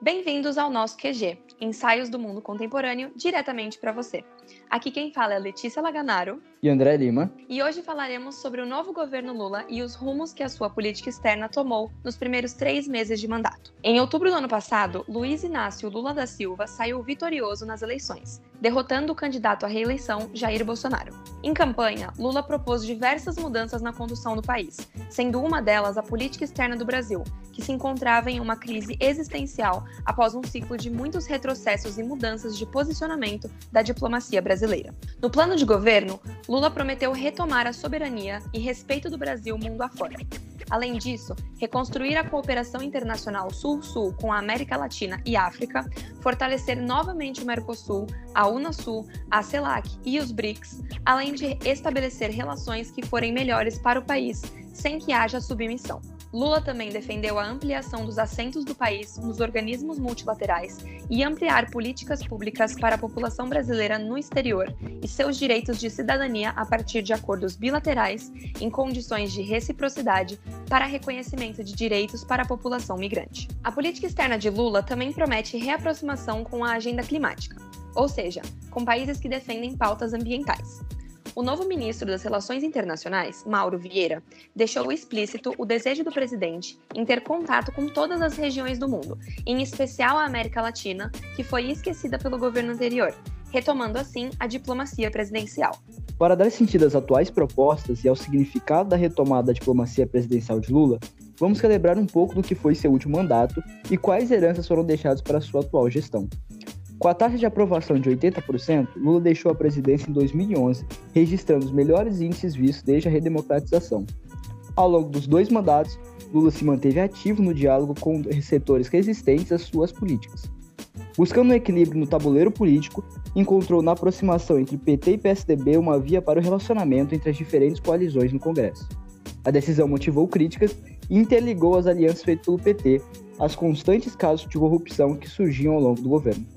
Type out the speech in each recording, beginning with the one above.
Bem-vindos ao nosso QG, Ensaios do Mundo Contemporâneo, diretamente para você. Aqui quem fala é Letícia Laganaro e André Lima. E hoje falaremos sobre o novo governo Lula e os rumos que a sua política externa tomou nos primeiros três meses de mandato. Em outubro do ano passado, Luiz Inácio Lula da Silva saiu vitorioso nas eleições, derrotando o candidato à reeleição Jair Bolsonaro. Em campanha, Lula propôs diversas mudanças na condução do país, sendo uma delas a política externa do Brasil, que se encontrava em uma crise existencial após um ciclo de muitos retrocessos e mudanças de posicionamento da diplomacia brasileira. No plano de governo, Lula prometeu retomar a soberania e respeito do Brasil mundo afora. Além disso, reconstruir a cooperação internacional Sul-Sul com a América Latina e África, fortalecer novamente o Mercosul, a Unasul, a CELAC e os BRICS, além de estabelecer relações que forem melhores para o país, sem que haja submissão. Lula também defendeu a ampliação dos assentos do país nos organismos multilaterais e ampliar políticas públicas para a população brasileira no exterior e seus direitos de cidadania a partir de acordos bilaterais em condições de reciprocidade para reconhecimento de direitos para a população migrante. A política externa de Lula também promete reaproximação com a agenda climática, ou seja, com países que defendem pautas ambientais. O novo ministro das Relações Internacionais, Mauro Vieira, deixou explícito o desejo do presidente em ter contato com todas as regiões do mundo, em especial a América Latina, que foi esquecida pelo governo anterior, retomando assim a diplomacia presidencial. Para dar sentido às atuais propostas e ao significado da retomada da diplomacia presidencial de Lula, vamos celebrar um pouco do que foi seu último mandato e quais heranças foram deixadas para sua atual gestão. Com a taxa de aprovação de 80%, Lula deixou a presidência em 2011, registrando os melhores índices vistos desde a redemocratização. Ao longo dos dois mandatos, Lula se manteve ativo no diálogo com setores resistentes às suas políticas. Buscando um equilíbrio no tabuleiro político, encontrou na aproximação entre PT e PSDB uma via para o relacionamento entre as diferentes coalizões no Congresso. A decisão motivou críticas e interligou as alianças feitas pelo PT às constantes casos de corrupção que surgiam ao longo do governo.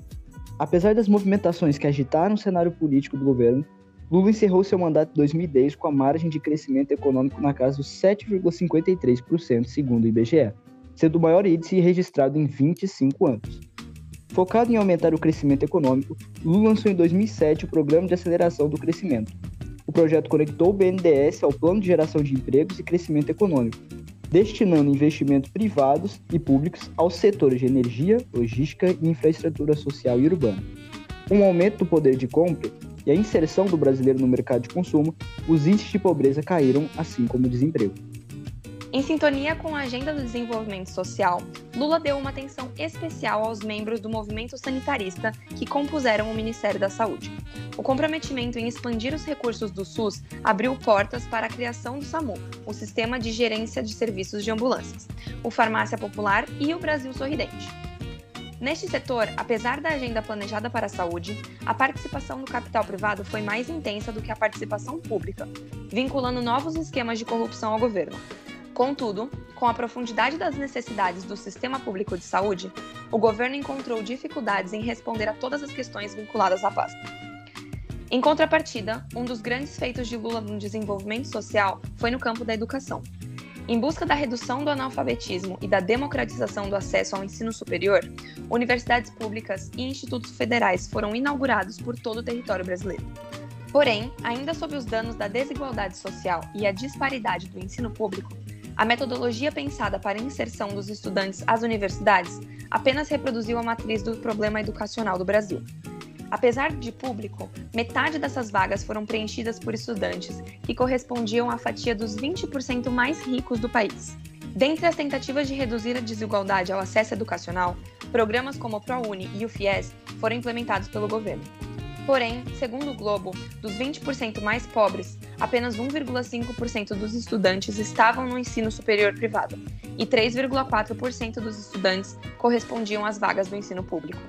Apesar das movimentações que agitaram o cenário político do governo, Lula encerrou seu mandato em 2010 com a margem de crescimento econômico na casa dos 7,53%, segundo o IBGE, sendo o maior índice registrado em 25 anos. Focado em aumentar o crescimento econômico, Lula lançou em 2007 o Programa de Aceleração do Crescimento. O projeto conectou o BNDES ao Plano de Geração de Empregos e Crescimento Econômico, destinando investimentos privados e públicos aos setores de energia, logística e infraestrutura social e urbana. Com o aumento do poder de compra e a inserção do brasileiro no mercado de consumo, os índices de pobreza caíram, assim como o desemprego. Em sintonia com a Agenda do Desenvolvimento Social, Lula deu uma atenção especial aos membros do movimento sanitarista que compuseram o Ministério da Saúde. O comprometimento em expandir os recursos do SUS abriu portas para a criação do SAMU, o Sistema de Gerência de Serviços de Ambulâncias, o Farmácia Popular e o Brasil Sorridente. Neste setor, apesar da agenda planejada para a saúde, a participação do capital privado foi mais intensa do que a participação pública, vinculando novos esquemas de corrupção ao governo. Contudo, com a profundidade das necessidades do sistema público de saúde, o governo encontrou dificuldades em responder a todas as questões vinculadas à pasta. Em contrapartida, um dos grandes feitos de Lula no desenvolvimento social foi no campo da educação. Em busca da redução do analfabetismo e da democratização do acesso ao ensino superior, universidades públicas e institutos federais foram inaugurados por todo o território brasileiro. Porém, ainda sob os danos da desigualdade social e a disparidade do ensino público, a metodologia pensada para a inserção dos estudantes às universidades apenas reproduziu a matriz do problema educacional do Brasil. Apesar de público, metade dessas vagas foram preenchidas por estudantes que correspondiam à fatia dos 20% mais ricos do país. Dentre as tentativas de reduzir a desigualdade ao acesso educacional, programas como o ProUni e o FIES foram implementados pelo governo. Porém, segundo o Globo, dos 20% mais pobres, apenas 1,5% dos estudantes estavam no ensino superior privado e 3,4% dos estudantes correspondiam às vagas do ensino público.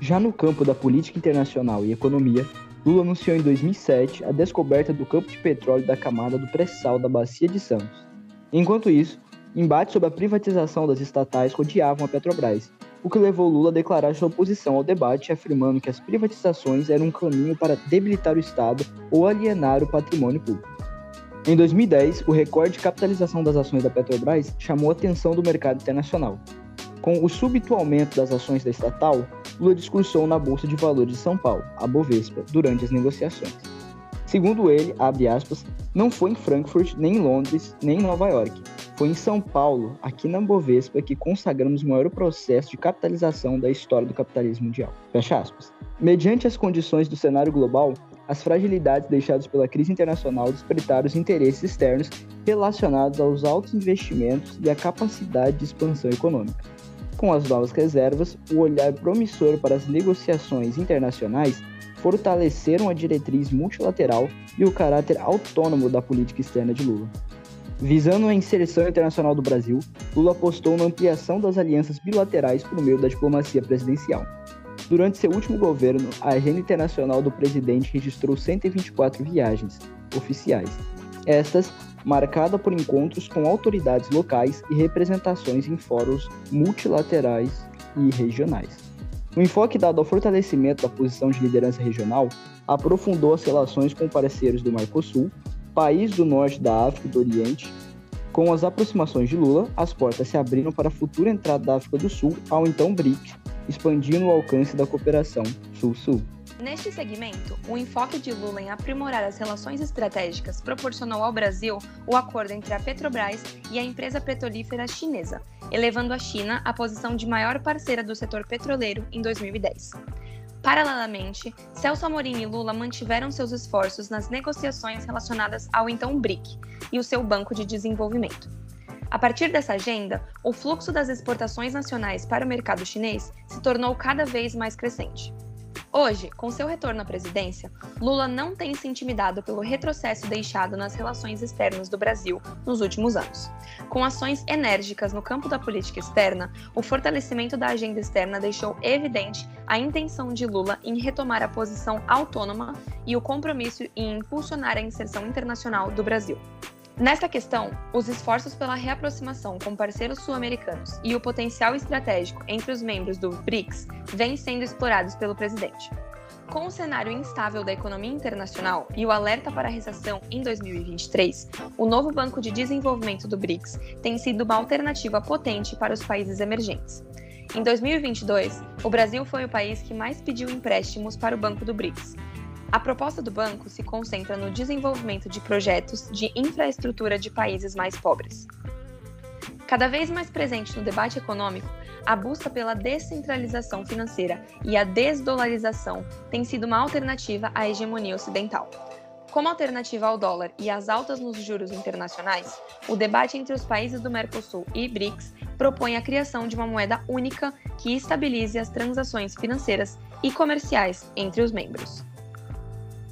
Já no campo da política internacional e economia, Lula anunciou em 2007 a descoberta do campo de petróleo da camada do pré-sal da Bacia de Santos. Enquanto isso, embates sobre a privatização das estatais rodeavam a Petrobras, o que levou Lula a declarar sua oposição ao debate, afirmando que as privatizações eram um caminho para debilitar o Estado ou alienar o patrimônio público. Em 2010, o recorde de capitalização das ações da Petrobras chamou a atenção do mercado internacional. Com o súbito aumento das ações da estatal, Lula discursou na Bolsa de Valores de São Paulo, a Bovespa, durante as negociações. Segundo ele, aspas, não foi em Frankfurt, nem em Londres, nem em Nova York, foi em São Paulo, aqui na Bovespa, que consagramos o maior processo de capitalização da história do capitalismo mundial. Fecha aspas. Mediante as condições do cenário global, as fragilidades deixadas pela crise internacional despertaram os interesses externos relacionados aos altos investimentos e à capacidade de expansão econômica. Com as novas reservas, o olhar promissor para as negociações internacionais fortaleceram a diretriz multilateral e o caráter autônomo da política externa de Lula. Visando a inserção internacional do Brasil, Lula apostou na ampliação das alianças bilaterais por meio da diplomacia presidencial. Durante seu último governo, a agenda internacional do presidente registrou 124 viagens oficiais. Estas marcada por encontros com autoridades locais e representações em fóruns multilaterais e regionais. O enfoque dado ao fortalecimento da posição de liderança regional aprofundou as relações com parceiros do Mercosul, país do norte da África e do Oriente, com as aproximações de Lula, as portas se abriram para a futura entrada da África do Sul ao então BRIC, expandindo o alcance da cooperação Sul-Sul. Neste segmento, o enfoque de Lula em aprimorar as relações estratégicas proporcionou ao Brasil o acordo entre a Petrobras e a empresa petrolífera chinesa, elevando a China à posição de maior parceira do setor petroleiro em 2010. Paralelamente, Celso Amorim e Lula mantiveram seus esforços nas negociações relacionadas ao então BRIC e o seu Banco de Desenvolvimento. A partir dessa agenda, o fluxo das exportações nacionais para o mercado chinês se tornou cada vez mais crescente. Hoje, com seu retorno à presidência, Lula não tem se intimidado pelo retrocesso deixado nas relações externas do Brasil nos últimos anos. Com ações enérgicas no campo da política externa, o fortalecimento da agenda externa deixou evidente a intenção de Lula em retomar a posição autônoma e o compromisso em impulsionar a inserção internacional do Brasil. Nesta questão, os esforços pela reaproximação com parceiros sul-americanos e o potencial estratégico entre os membros do BRICS vêm sendo explorados pelo presidente. Com o cenário instável da economia internacional e o alerta para a recessão em 2023, o novo Banco de Desenvolvimento do BRICS tem sido uma alternativa potente para os países emergentes. Em 2022, o Brasil foi o país que mais pediu empréstimos para o Banco do BRICS, a proposta do banco se concentra no desenvolvimento de projetos de infraestrutura de países mais pobres. Cada vez mais presente no debate econômico, a busca pela descentralização financeira e a desdolarização tem sido uma alternativa à hegemonia ocidental. Como alternativa ao dólar e às altas nos juros internacionais, o debate entre os países do Mercosul e BRICS propõe a criação de uma moeda única que estabilize as transações financeiras e comerciais entre os membros.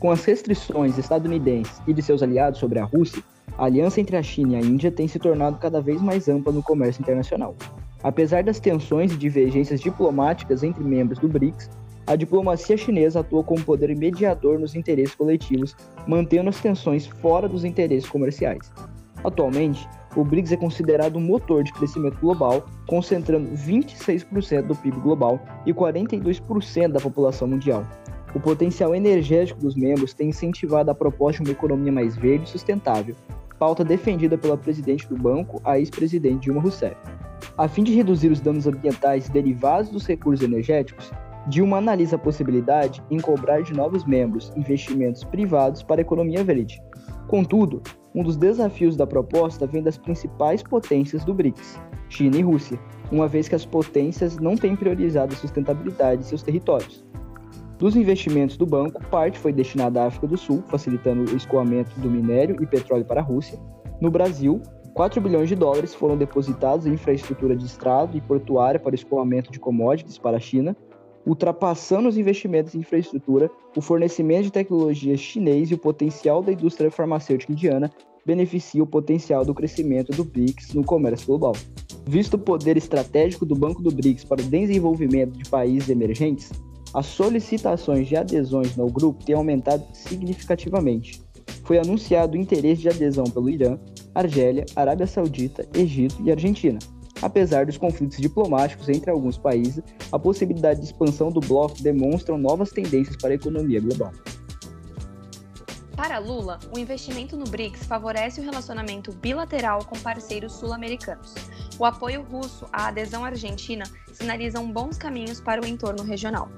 Com as restrições estadunidenses e de seus aliados sobre a Rússia, a aliança entre a China e a Índia tem se tornado cada vez mais ampla no comércio internacional. Apesar das tensões e divergências diplomáticas entre membros do BRICS, a diplomacia chinesa atua como poder mediador nos interesses coletivos, mantendo as tensões fora dos interesses comerciais. Atualmente, o BRICS é considerado um motor de crescimento global, concentrando 26% do PIB global e 42% da população mundial, o potencial energético dos membros tem incentivado a proposta de uma economia mais verde e sustentável, pauta defendida pela presidente do banco, a ex-presidente Dilma Rousseff. A fim de reduzir os danos ambientais derivados dos recursos energéticos, Dilma analisa a possibilidade em cobrar de novos membros investimentos privados para a economia verde. Contudo, um dos desafios da proposta vem das principais potências do BRICS, China e Rússia, uma vez que as potências não têm priorizado a sustentabilidade de seus territórios. Dos investimentos do banco, parte foi destinada à África do Sul, facilitando o escoamento do minério e petróleo para a Rússia. No Brasil, 4 bilhões de dólares foram depositados em infraestrutura de estrado e portuária para o escoamento de commodities para a China, ultrapassando os investimentos em infraestrutura, o fornecimento de tecnologia chinês e o potencial da indústria farmacêutica indiana beneficia o potencial do crescimento do BRICS no comércio global. Visto o poder estratégico do Banco do BRICS para o desenvolvimento de países emergentes, as solicitações de adesões no grupo têm aumentado significativamente. Foi anunciado o interesse de adesão pelo Irã, Argélia, Arábia Saudita, Egito e Argentina. Apesar dos conflitos diplomáticos entre alguns países, a possibilidade de expansão do bloco demonstram novas tendências para a economia global. Para Lula, o investimento no BRICS favorece o relacionamento bilateral com parceiros sul-americanos. O apoio russo à adesão argentina sinalizam bons caminhos para o entorno regional.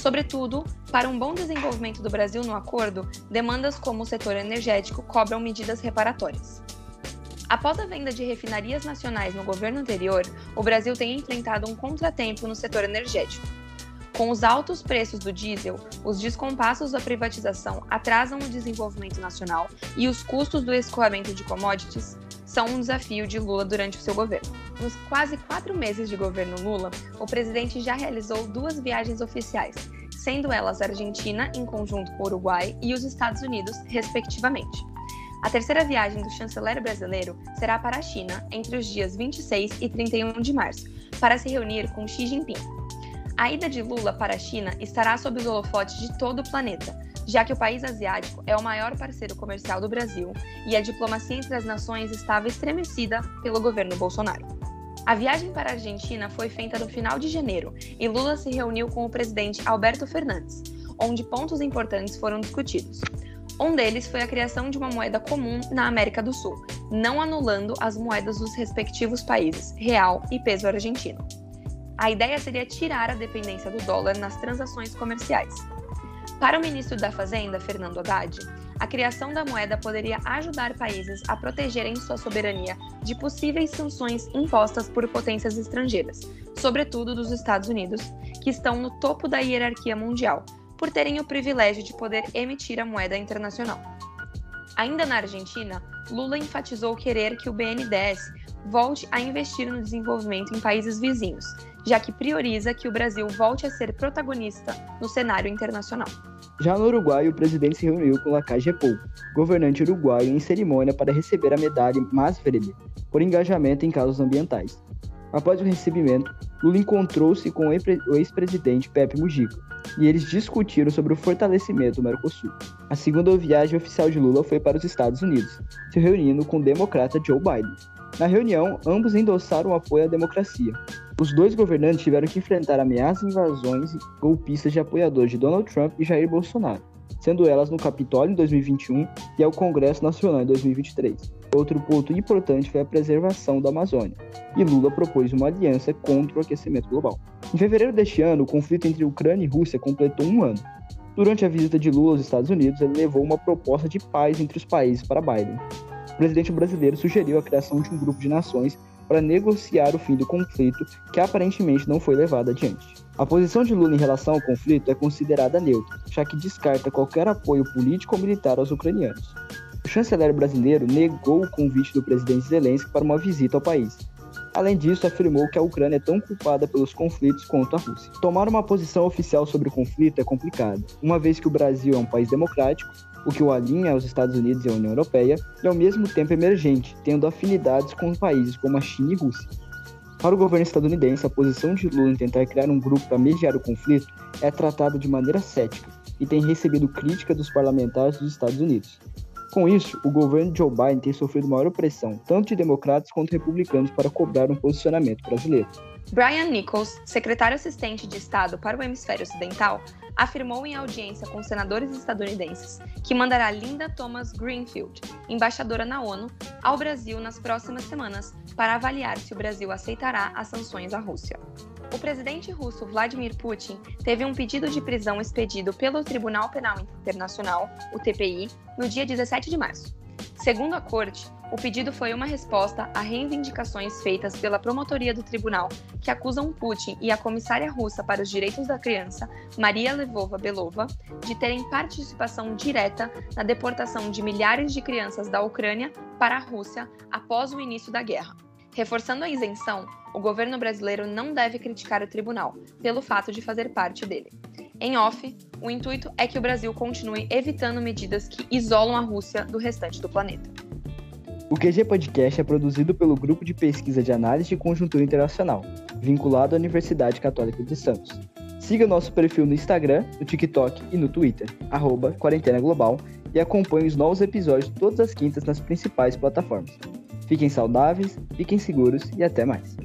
Sobretudo, para um bom desenvolvimento do Brasil no acordo, demandas como o setor energético cobram medidas reparatórias. Após a venda de refinarias nacionais no governo anterior, o Brasil tem enfrentado um contratempo no setor energético. Com os altos preços do diesel, os descompassos da privatização atrasam o desenvolvimento nacional e os custos do escoamento de commodities são um desafio de Lula durante o seu governo. Nos quase quatro meses de governo Lula, o presidente já realizou duas viagens oficiais, sendo elas a Argentina, em conjunto com o Uruguai, e os Estados Unidos, respectivamente. A terceira viagem do chanceler brasileiro será para a China entre os dias 26 e 31 de março, para se reunir com Xi Jinping. A ida de Lula para a China estará sob os holofotes de todo o planeta, já que o país asiático é o maior parceiro comercial do Brasil e a diplomacia entre as nações estava estremecida pelo governo Bolsonaro. A viagem para a Argentina foi feita no final de janeiro e Lula se reuniu com o presidente Alberto Fernandes, onde pontos importantes foram discutidos. Um deles foi a criação de uma moeda comum na América do Sul, não anulando as moedas dos respectivos países, real e peso argentino. A ideia seria tirar a dependência do dólar nas transações comerciais. Para o ministro da Fazenda, Fernando Haddad, a criação da moeda poderia ajudar países a protegerem sua soberania de possíveis sanções impostas por potências estrangeiras, sobretudo dos Estados Unidos, que estão no topo da hierarquia mundial, por terem o privilégio de poder emitir a moeda internacional. Ainda na Argentina, Lula enfatizou querer que o BNDES volte a investir no desenvolvimento em países vizinhos, já que prioriza que o Brasil volte a ser protagonista no cenário internacional. Já no Uruguai, o presidente se reuniu com Lacage Pou, governante uruguaio, em cerimônia para receber a medalha Mas Verde, por engajamento em causas ambientais. Após o recebimento, Lula encontrou-se com o ex-presidente Pepe Mujica e eles discutiram sobre o fortalecimento do Mercosul. A segunda viagem oficial de Lula foi para os Estados Unidos, se reunindo com o democrata Joe Biden. Na reunião, ambos endossaram apoio à democracia. Os dois governantes tiveram que enfrentar ameaças e invasões golpistas de apoiadores de Donald Trump e Jair Bolsonaro, sendo elas no Capitólio em 2021 e ao Congresso Nacional em 2023. Outro ponto importante foi a preservação da Amazônia, e Lula propôs uma aliança contra o aquecimento global. Em fevereiro deste ano, o conflito entre Ucrânia e Rússia completou um ano. Durante a visita de Lula aos Estados Unidos, ele levou uma proposta de paz entre os países para Biden presidente brasileiro sugeriu a criação de um grupo de nações para negociar o fim do conflito, que aparentemente não foi levado adiante. A posição de Lula em relação ao conflito é considerada neutra, já que descarta qualquer apoio político ou militar aos ucranianos. O chanceler brasileiro negou o convite do presidente Zelensky para uma visita ao país. Além disso, afirmou que a Ucrânia é tão culpada pelos conflitos quanto a Rússia. Tomar uma posição oficial sobre o conflito é complicado, uma vez que o Brasil é um país democrático o que o alinha aos Estados Unidos e à União Europeia, e ao mesmo tempo emergente, tendo afinidades com países como a China e Rússia. Para o governo estadunidense, a posição de Lula em tentar criar um grupo para mediar o conflito é tratada de maneira cética e tem recebido crítica dos parlamentares dos Estados Unidos. Com isso, o governo de Joe Biden tem sofrido maior pressão, tanto de democratas quanto republicanos, para cobrar um posicionamento brasileiro. Brian Nichols, secretário assistente de Estado para o Hemisfério Ocidental, afirmou em audiência com senadores estadunidenses que mandará Linda Thomas Greenfield, embaixadora na ONU, ao Brasil nas próximas semanas para avaliar se o Brasil aceitará as sanções à Rússia. O presidente russo Vladimir Putin teve um pedido de prisão expedido pelo Tribunal Penal Internacional, o TPI, no dia 17 de março. Segundo a corte, o pedido foi uma resposta a reivindicações feitas pela promotoria do tribunal, que acusam Putin e a comissária russa para os direitos da criança, Maria Levova Belova, de terem participação direta na deportação de milhares de crianças da Ucrânia para a Rússia após o início da guerra. Reforçando a isenção, o governo brasileiro não deve criticar o tribunal pelo fato de fazer parte dele. Em off, o intuito é que o Brasil continue evitando medidas que isolam a Rússia do restante do planeta. O QG Podcast é produzido pelo Grupo de Pesquisa de Análise de Conjuntura Internacional, vinculado à Universidade Católica de Santos. Siga nosso perfil no Instagram, no TikTok e no Twitter, arroba Quarentena Global, e acompanhe os novos episódios todas as quintas nas principais plataformas. Fiquem saudáveis, fiquem seguros e até mais.